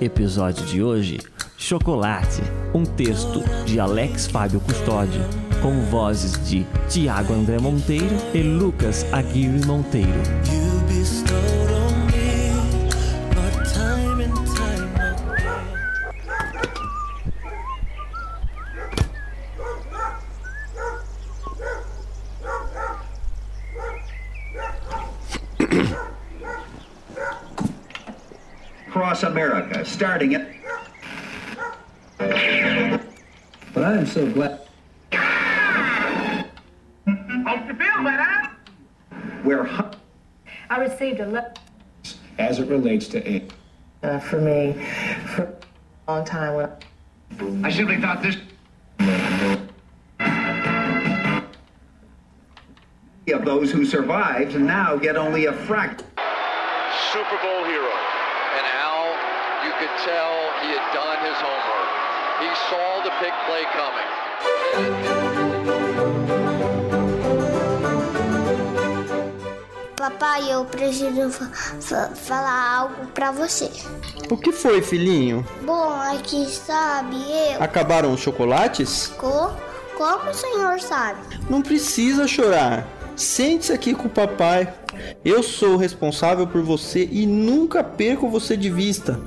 Episódio de hoje: Chocolate, um texto de Alex Fábio Custódio, com vozes de Tiago André Monteiro e Lucas Aguirre Monteiro. Across America, starting at. But I'm so glad. Hope you feel better. Where hu- I received a letter as it relates to it. uh, for me for a long time. When I simply thought this. Of those who survived now get only a fraction. Super Bowl hero. And Al, you could tell he had done his homework. He saw the pick play coming. Papai, eu preciso fa- fa- falar algo pra você. O que foi, filhinho? Bom, aqui sabe, eu. Acabaram os chocolates? Co- Como o senhor sabe? Não precisa chorar. Sente-se aqui com o papai. Eu sou o responsável por você e nunca perco você de vista.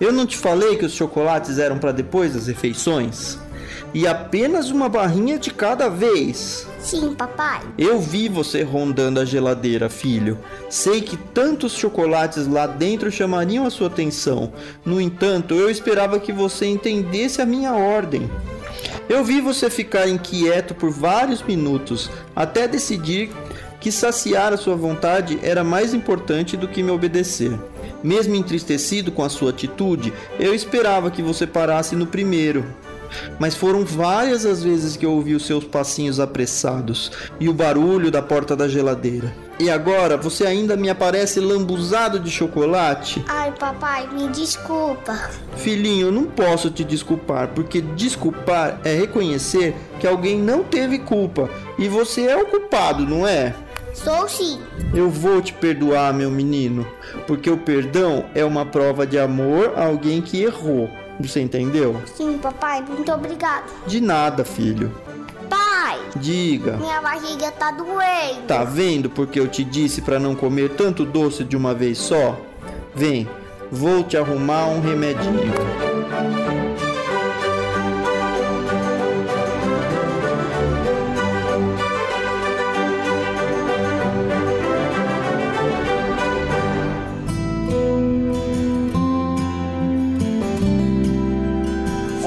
Eu não te falei que os chocolates eram para depois das refeições? E apenas uma barrinha de cada vez. Sim, papai. Eu vi você rondando a geladeira, filho. Sei que tantos chocolates lá dentro chamariam a sua atenção. No entanto, eu esperava que você entendesse a minha ordem. Eu vi você ficar inquieto por vários minutos, até decidir que saciar a sua vontade era mais importante do que me obedecer. Mesmo entristecido com a sua atitude, eu esperava que você parasse no primeiro. Mas foram várias as vezes que eu ouvi os seus passinhos apressados e o barulho da porta da geladeira. E agora você ainda me aparece lambuzado de chocolate? Ai, papai, me desculpa. Filhinho, eu não posso te desculpar, porque desculpar é reconhecer que alguém não teve culpa e você é o culpado, não é? Sou sim. Eu vou te perdoar, meu menino, porque o perdão é uma prova de amor a alguém que errou. Você entendeu? Sim, papai, muito obrigado. De nada, filho. Pai, Diga. minha barriga tá doendo. Tá vendo porque eu te disse para não comer tanto doce de uma vez só? Vem, vou te arrumar um remedinho.